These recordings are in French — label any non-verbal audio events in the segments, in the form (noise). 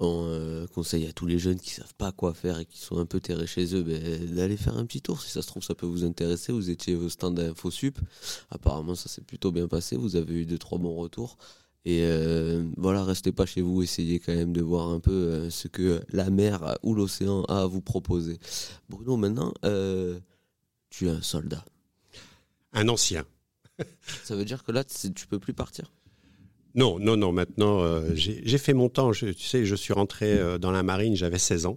On euh, conseille à tous les jeunes qui savent pas quoi faire et qui sont un peu terrés chez eux ben, d'aller faire un petit tour. Si ça se trouve, ça peut vous intéresser. Vous étiez au stand d'InfoSup. Apparemment, ça s'est plutôt bien passé. Vous avez eu deux, trois bons retours. Et euh, voilà, restez pas chez vous, essayez quand même de voir un peu euh, ce que la mer ou l'océan a à vous proposer. Bruno, maintenant, tu es un soldat. Un ancien. ça veut dire que là, tu peux plus partir? Non, non, non. Maintenant, euh, j'ai fait mon temps. tu sais, je suis rentré euh, dans la marine, j'avais 16 ans,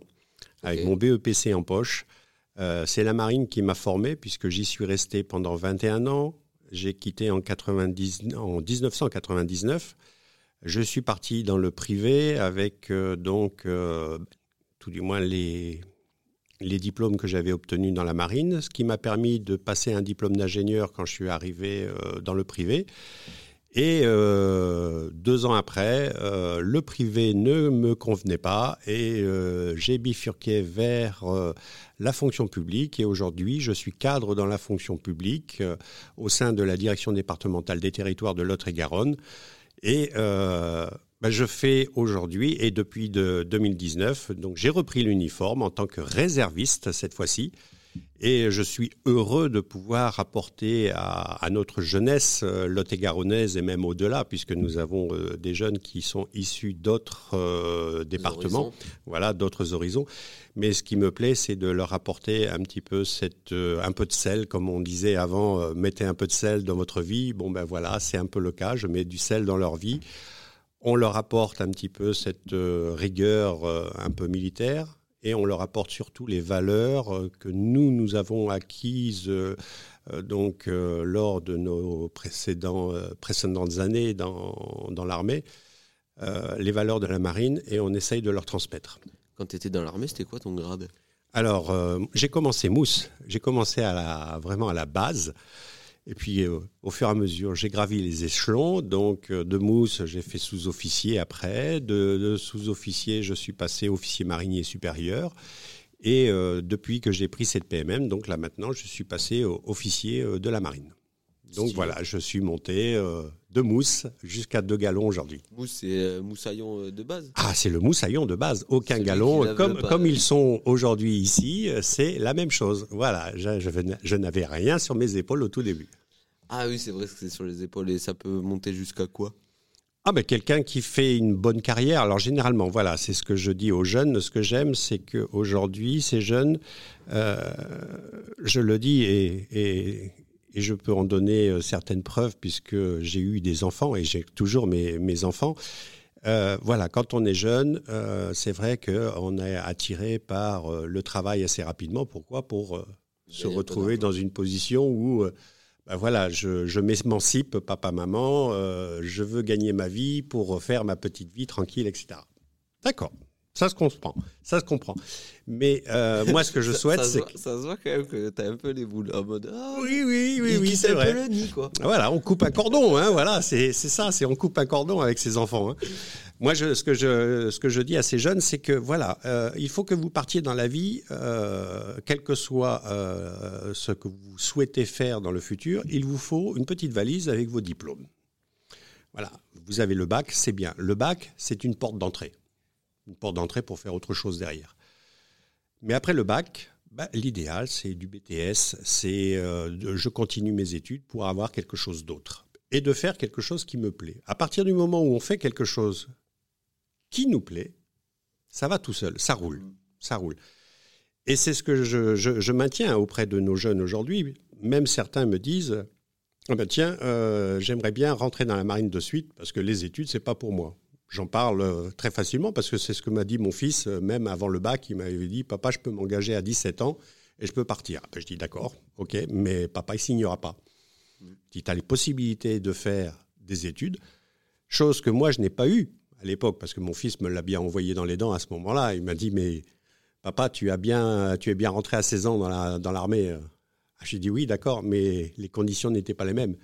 avec mon BEPC en poche. Euh, c'est la marine qui m'a formé, puisque j'y suis resté pendant 21 ans. J'ai quitté en, 90, en 1999. Je suis parti dans le privé avec donc tout du moins les, les diplômes que j'avais obtenus dans la marine, ce qui m'a permis de passer un diplôme d'ingénieur quand je suis arrivé dans le privé. Et euh, deux ans après, euh, le privé ne me convenait pas et euh, j'ai bifurqué vers la fonction publique. Et aujourd'hui, je suis cadre dans la fonction publique au sein de la direction départementale des territoires de Lot-et-Garonne. Et ben, je fais aujourd'hui et depuis de 2019, donc j'ai repris l'uniforme en tant que réserviste cette fois-ci. Et je suis heureux de pouvoir apporter à, notre jeunesse euh, lot-et-garonnaise et même au-delà, puisque nous avons euh, des jeunes qui sont issus d'autres euh, départements, voilà, d'autres horizons. Mais ce qui me plaît, c'est de leur apporter un petit peu cette, un peu de sel, comme on disait avant, mettez un peu de sel dans votre vie. Bon ben voilà, c'est un peu le cas. Je mets du sel dans leur vie. On leur apporte un petit peu cette rigueur un peu militaire et on leur apporte surtout les valeurs euh, que nous, nous avons acquises euh, euh, donc, lors de nos précédents, précédentes années dans, dans l'armée, les valeurs de la marine, et on essaye de leur transmettre. Quand tu étais dans l'armée, c'était quoi ton grade? Alors, j'ai commencé mousse, j'ai commencé à la, vraiment à la base. Et puis, euh, au fur et à mesure, j'ai gravi les échelons. Donc, euh, de mousse, j'ai fait sous-officier après. De, sous-officier, je suis passé officier marinier supérieur. Et euh, depuis que j'ai pris cette PMM, donc là maintenant, je suis passé officier de la marine. Donc voilà, je suis monté de mousse jusqu'à deux galons aujourd'hui. Mousse, c'est moussaillon de base Ah, c'est le moussaillon de base. Aucun galon. Comme, comme ils sont aujourd'hui ici, c'est la même chose. Voilà, je, je n'avais rien sur mes épaules au tout début. Ah oui, c'est vrai que c'est sur les épaules et ça peut monter jusqu'à quoi? Ah ben quelqu'un qui fait une bonne carrière. Alors généralement, voilà, c'est ce que je dis aux jeunes. Ce que j'aime, c'est qu'aujourd'hui, ces jeunes, euh, je le dis et, et, je peux en donner euh, certaines preuves puisque j'ai eu des enfants et j'ai toujours mes, mes enfants. Euh, voilà, quand on est jeune, c'est vrai qu'on est attiré par le travail assez rapidement. Pourquoi? Pour se retrouver dans une position où ben voilà, je, m'émancipe, papa, maman, euh, je veux gagner ma vie pour faire ma petite vie tranquille, etc. D'accord. Ça se comprend, ça se comprend. Mais euh, moi, ce que je souhaite, c'est que... ça se voit quand même que tu as un peu les boules en mode. Ah, oui, oui, oui, oui, c'est vrai. Un peu le nid, quoi. Voilà, on coupe un cordon, hein, voilà, c'est ça, c'est on coupe un cordon avec ses enfants. Hein. Moi, je, ce, que je, ce que je dis à ces jeunes, c'est que voilà, euh, il faut que vous partiez dans la vie, euh, quel que soit ce que vous souhaitez faire dans le futur, il vous faut une petite valise avec vos diplômes. Voilà, vous avez le bac, c'est bien. Le bac, c'est une porte d'entrée une porte d'entrée pour faire autre chose derrière. Mais après le bac, bah, l'idéal, c'est du BTS, c'est euh, je continue mes études pour avoir quelque chose d'autre et de faire quelque chose qui me plaît. À partir du moment où on fait quelque chose qui nous plaît, ça va tout seul, ça roule, ça roule. Et c'est ce que je, maintiens auprès de nos jeunes aujourd'hui. Même certains me disent, ah ben tiens, euh, j'aimerais bien rentrer dans la marine de suite parce que les études, c'est pas pour moi. J'en parle euh, très facilement parce que c'est ce que m'a dit mon fils, euh, même avant le bac, il m'avait dit Papa, je peux m'engager à 17 ans et je peux partir. Ben, je dis D'accord, ok, mais papa, il signera pas. Tu as les possibilités de faire des études, chose que moi, je n'ai pas eu à l'époque parce que mon fils me l'a bien envoyé dans les dents à ce moment-là. Il m'a dit Mais papa, tu, as bien, tu es bien rentré à 16 ans dans l'armée. Dans ah, J'ai dit Oui, d'accord, mais les conditions n'étaient pas les mêmes.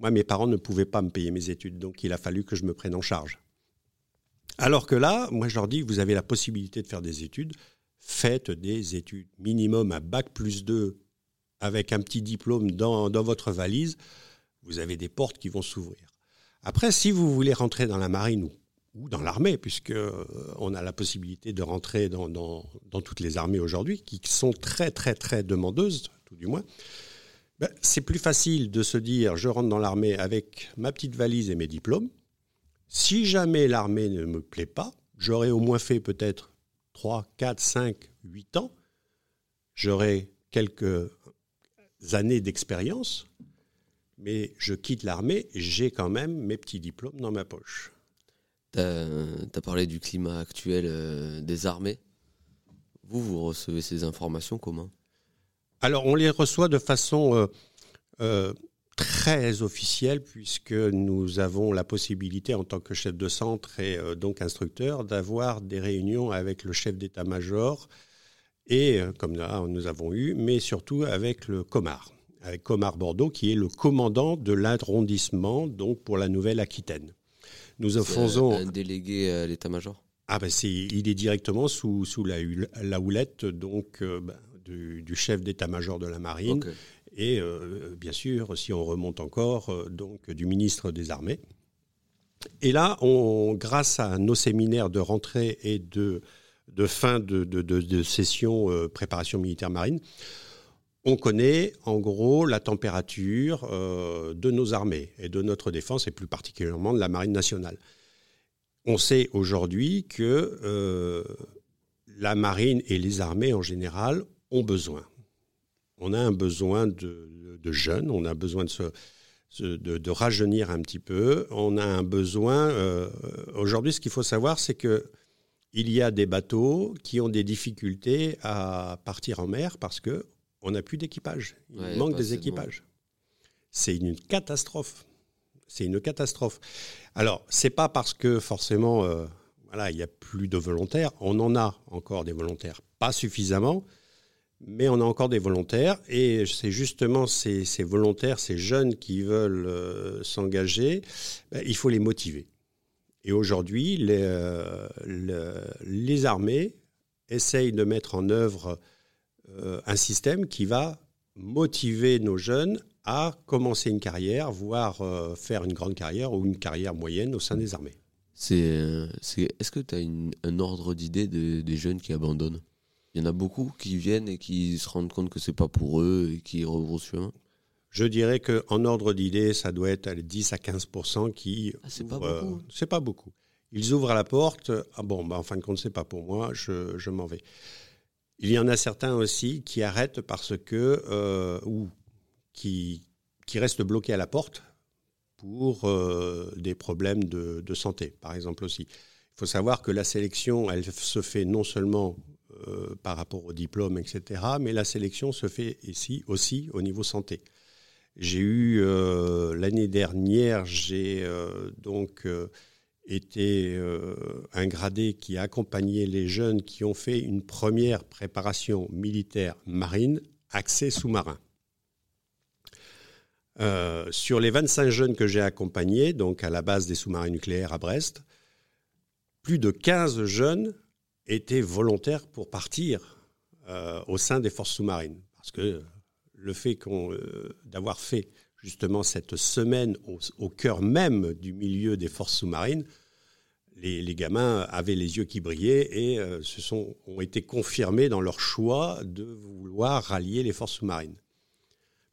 Moi, mes parents ne pouvaient pas me payer mes études, donc il a fallu que je me prenne en charge. Alors que là, moi je leur dis, vous avez la possibilité de faire des études, faites des études. Minimum à bac plus 2 avec un petit diplôme dans, votre valise, vous avez des portes qui vont s'ouvrir. Après, si vous voulez rentrer dans la marine ou dans l'armée, puisque on a la possibilité de rentrer dans, dans, toutes les armées aujourd'hui, qui sont très très très demandeuses, tout du moins. Ben, c'est plus facile de se dire je rentre dans l'armée avec ma petite valise et mes diplômes. Si jamais l'armée ne me plaît pas, j'aurais au moins fait peut-être 3, 4, 5, 8 ans. J'aurais quelques années d'expérience, mais je quitte l'armée, j'ai quand même mes petits diplômes dans ma poche. Tu as, parlé du climat actuel euh, des armées. Vous, vous recevez ces informations comment? Alors, on les reçoit de façon euh, euh, très officielle, puisque nous avons la possibilité, en tant que chef de centre et donc instructeur, d'avoir des réunions avec le chef d'état-major, et comme nous avons eu, mais surtout avec le Comar, avec Comar Bordeaux, qui est le commandant de l'arrondissement donc pour la Nouvelle-Aquitaine. Nous faisons un délégué à l'état-major? Ah ben c'est, il est directement sous, sous la, la houlette donc euh, ben, du, chef d'état-major de la marine et euh, bien sûr si on remonte encore euh, donc du ministre des armées. Et là, grâce à nos séminaires de rentrée et de, fin de, session préparation militaire marine, on connaît en gros la température euh, de nos armées et de notre défense, et plus particulièrement de la Marine nationale. On sait aujourd'hui que euh, la Marine et les armées en général ont besoin. On a un besoin de, jeunes, on a besoin de, de, rajeunir un petit peu, on a un besoin... Euh, aujourd'hui, ce qu'il faut savoir, c'est que il y a des bateaux qui ont des difficultés à partir en mer parce que on n'a plus d'équipage. Il manque des équipages. C'est une catastrophe. C'est une catastrophe. Alors, c'est pas parce que forcément, euh, voilà, il n'y a plus de volontaires. On en a encore des volontaires, pas suffisamment, mais on a encore des volontaires. Et c'est justement ces, volontaires, ces jeunes qui veulent euh, s'engager, ben, il faut les motiver. Et aujourd'hui, les, euh, armées essayent de mettre en œuvre euh, un système qui va motiver nos jeunes à commencer une carrière, voire faire une grande carrière ou une carrière moyenne au sein des armées. Est-ce que tu as un ordre d'idée des jeunes qui abandonnent? Il y en a beaucoup qui viennent et qui se rendent compte que c'est pas pour eux et qui rebroussent chemin je dirais qu'en ordre d'idée, ça doit être 10 à 15 qui. Ah, c'est pas beaucoup. c'est pas beaucoup. Ils ouvrent la porte. Ah bon, bah, en fin de compte, c'est pas pour moi. Je, je m'en vais. Il y en a certains aussi qui arrêtent parce que, euh, ou qui, qui restent bloqués à la porte pour euh, des problèmes de, santé, par exemple aussi. Il faut savoir que la sélection, elle se fait non seulement euh, par rapport au diplôme, etc., mais la sélection se fait ici aussi au niveau santé. J'ai eu l'année dernière, j'ai donc était euh, un gradé qui accompagnait les jeunes qui ont fait une première préparation militaire marine accès sous-marin. Euh, sur les 25 jeunes que j'ai accompagnés, donc à la base des sous-marins nucléaires à Brest, plus de 15 jeunes étaient volontaires pour partir euh, au sein des forces sous-marines. Parce que le fait d'avoir fait justement cette semaine au, cœur même du milieu des forces sous-marines, les, gamins avaient les yeux qui brillaient et euh, se sont, ont été confirmés dans leur choix de vouloir rallier les forces sous-marines.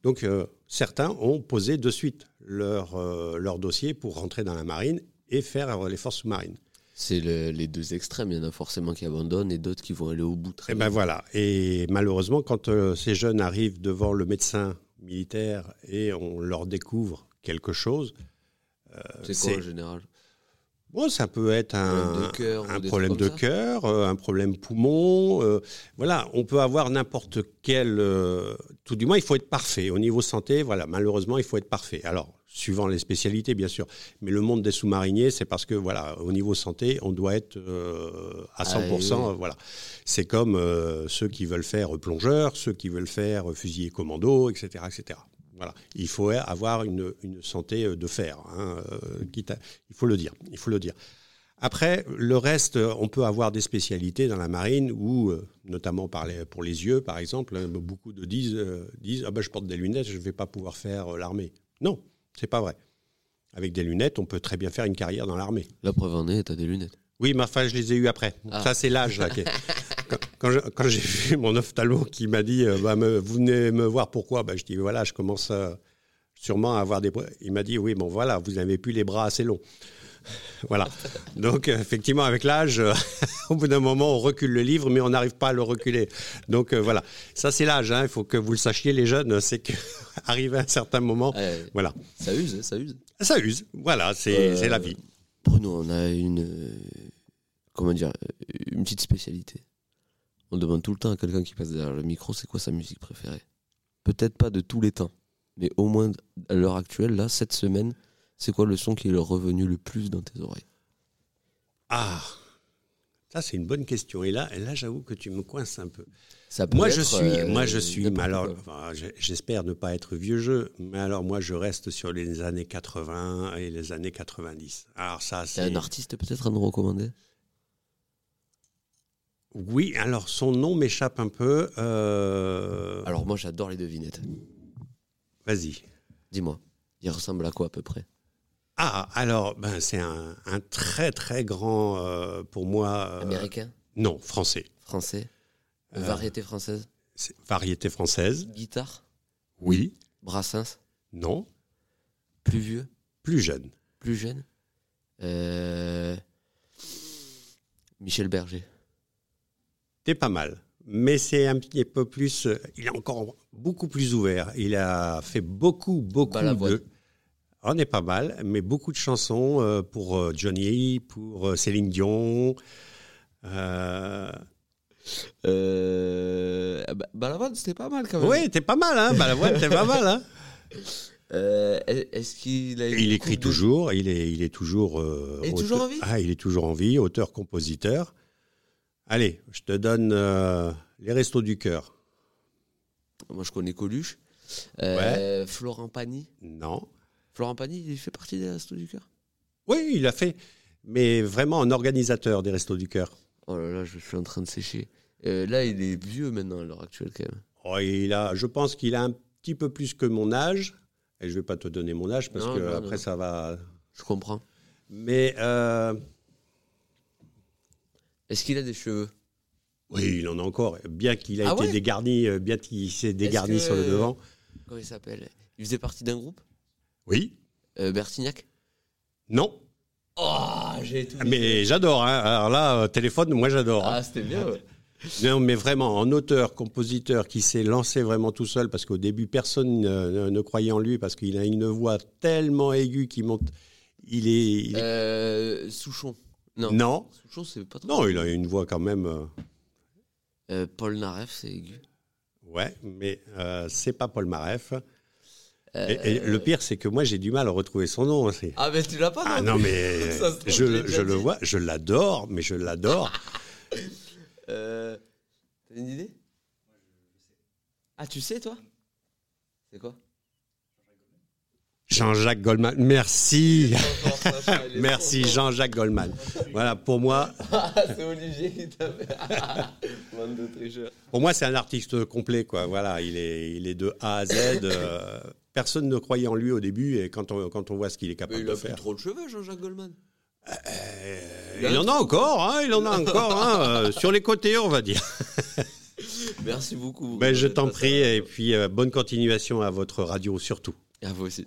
Donc euh, certains ont posé de suite leur, euh, leur dossier pour rentrer dans la marine et faire les forces sous-marines. C'est les deux extrêmes. Il y en a forcément qui abandonnent et d'autres qui vont aller au bout. et eh ben voilà. Et malheureusement, quand ces jeunes arrivent devant le médecin militaires et on leur découvre quelque chose. Euh, c'est quoi en général? Bon, ça peut être un, un problème de cœur, euh, un problème poumon. Euh, voilà, on peut avoir n'importe quel. tout du moins, il faut être parfait. Au niveau santé, voilà, malheureusement, il faut être parfait. Alors, suivant les spécialités, bien sûr. Mais le monde des sous-mariniers, c'est parce que, voilà, au niveau santé, on doit être euh, à 100%. Ah, voilà. C'est comme euh, ceux qui veulent faire plongeur, ceux qui veulent faire fusilier commando, etc., etc. Voilà. Il faut avoir une, santé de fer. Hein, euh, il faut le dire. Il faut le dire. Après, le reste, on peut avoir des spécialités dans la marine où, notamment pour les yeux, par exemple, hein, beaucoup de disent, disent ah ben, je porte des lunettes, je ne vais pas pouvoir faire l'armée. Non, c'est pas vrai. avec des lunettes, on peut très bien faire une carrière dans l'armée. La preuve en est, t'as des lunettes. Oui, mais enfin, je les ai eues après. Ah. Ça, c'est l'âge. là, (laughs) quand j'ai vu mon ophtalmo qui m'a dit euh, bah, me- Vous venez me voir pourquoi bah, Je dis Voilà, je commence euh, sûrement à avoir des. Il m'a dit Oui, bon, voilà, vous n'avez plus les bras assez longs. (laughs) voilà. Donc, effectivement, avec l'âge, euh, (laughs) au bout d'un moment, on recule le livre, mais on n'arrive pas à le reculer. Donc, euh, voilà. Ça, c'est l'âge. hein. Il faut que vous le sachiez, les jeunes. (laughs) C'est qu'arrivé à un certain moment, Ouais, voilà. ça use, hein, ça use. Ça use. Voilà, c'est Euh, c'est la vie. Bruno, on a une. comment dire Une petite spécialité. On demande tout le temps à quelqu'un qui passe derrière le micro c'est quoi sa musique préférée? Peut-être pas de tous les temps, mais au moins à l'heure actuelle, là, cette semaine, c'est quoi le son qui est le revenu le plus dans tes oreilles Ah ça, c'est une bonne question. Et là, et là j'avoue que tu me coinces un peu. Ça peut Moi je, suis, euh, moi, je suis. alors, enfin, j'espère ne pas être vieux jeu, mais alors, moi, je reste sur les années 80 et les années 90. Alors, ça, c'est. un artiste peut-être à nous recommander Oui, alors, son nom m'échappe un peu. euh, Alors moi j'adore les devinettes. Vas-y. Dis-moi, il ressemble à quoi à peu près? Ah, alors, ben, c'est un, un très, très grand, euh, pour moi. euh, Américain? Non, français. Français? Euh, Variété française? C'est variété française. Guitare? Oui. Brassens? Non. Plus vieux? Plus jeune. Plus jeune? Euh, Michel Berger? T'es pas mal. Mais c'est un petit peu plus. euh, Il est encore beaucoup plus ouvert. Il a fait beaucoup, beaucoup Balavoine. de. On est pas mal, mais beaucoup de chansons euh, pour euh, Johnny, pour euh, Céline Dion. Euh... Euh... bah, Balavoine, c'était pas mal quand même. Oui, t'es pas mal, hein Balavoine, t'es pas mal, hein (laughs) Euh, est-ce qu'il a Il écrit de- toujours. Il est, il est toujours. Il est auteur- toujours en vie Ah, il est toujours en vie, auteur-compositeur. Allez, je te donne les restos du cœur. Moi, je connais Coluche. Florent Pagny. Non. Florent Pagny, il fait partie des Restos du Cœur? Oui, il a fait, mais vraiment en organisateur des restos du cœur. Oh là là, je suis en train de sécher. Euh, là, il est vieux maintenant à l'heure actuelle quand même. Oh, il a, je pense qu'il a un petit peu plus que mon âge. Et je vais pas te donner mon âge parce Non, que non, après non. ça va. Je comprends. Mais euh, Est-ce qu'il a des cheveux? Oui, il en a encore. Bien qu'il a Ah été ouais? dégarni, euh, bien qu'il s'est dégarni que- sur le devant. Comment il s'appelle? Il faisait partie d'un groupe? Oui. euh, Bertignac? Non. Oh, j'ai tout. Mais j'adore. hein. Alors là, euh, téléphone, moi j'adore. hein. Ah, c'était bien, ouais. (laughs) Non, mais vraiment, en auteur, compositeur qui s'est lancé vraiment tout seul, parce qu'au début, personne ne, ne croyait en lui, parce qu'il a une voix tellement aiguë qui monte. Il est. il est- Euh, Souchon. Non. Non, Souchon, c'est pas trop. non, il a une voix quand même. euh, Paul Naref, c'est aigu. Ouais, mais euh, c'est pas Paul Maref. Euh, Et, et le pire, c'est que moi, j'ai du mal à retrouver son nom aussi. Ah, mais tu l'as pas, Ah non, mais (laughs) Ça je, le vois, je l'adore, mais je l'adore. (laughs) Euh, T'as une idée? Ah, tu sais, toi? C'est quoi? Jean-Jacques Goldman. Merci. Merci, Jean-Jacques Goldman. Voilà, pour moi, (laughs) c'est Olivier qui t'a fait. (laughs) Bande de tricheurs. pour moi, c'est un artiste complet, quoi. Voilà, il est, il est de A à Z. euh, personne ne croyait en lui au début, et quand on, quand on voit ce qu'il est capable il de a plus faire. trop de cheveux, Jean-Jacques Goldman. Euh, il en a encore, hein, il en a encore, hein, euh, sur les côtés, on va dire. (laughs) Merci beaucoup. Ben, je t'en prie, et puis bonne continuation à votre radio surtout. À vous aussi.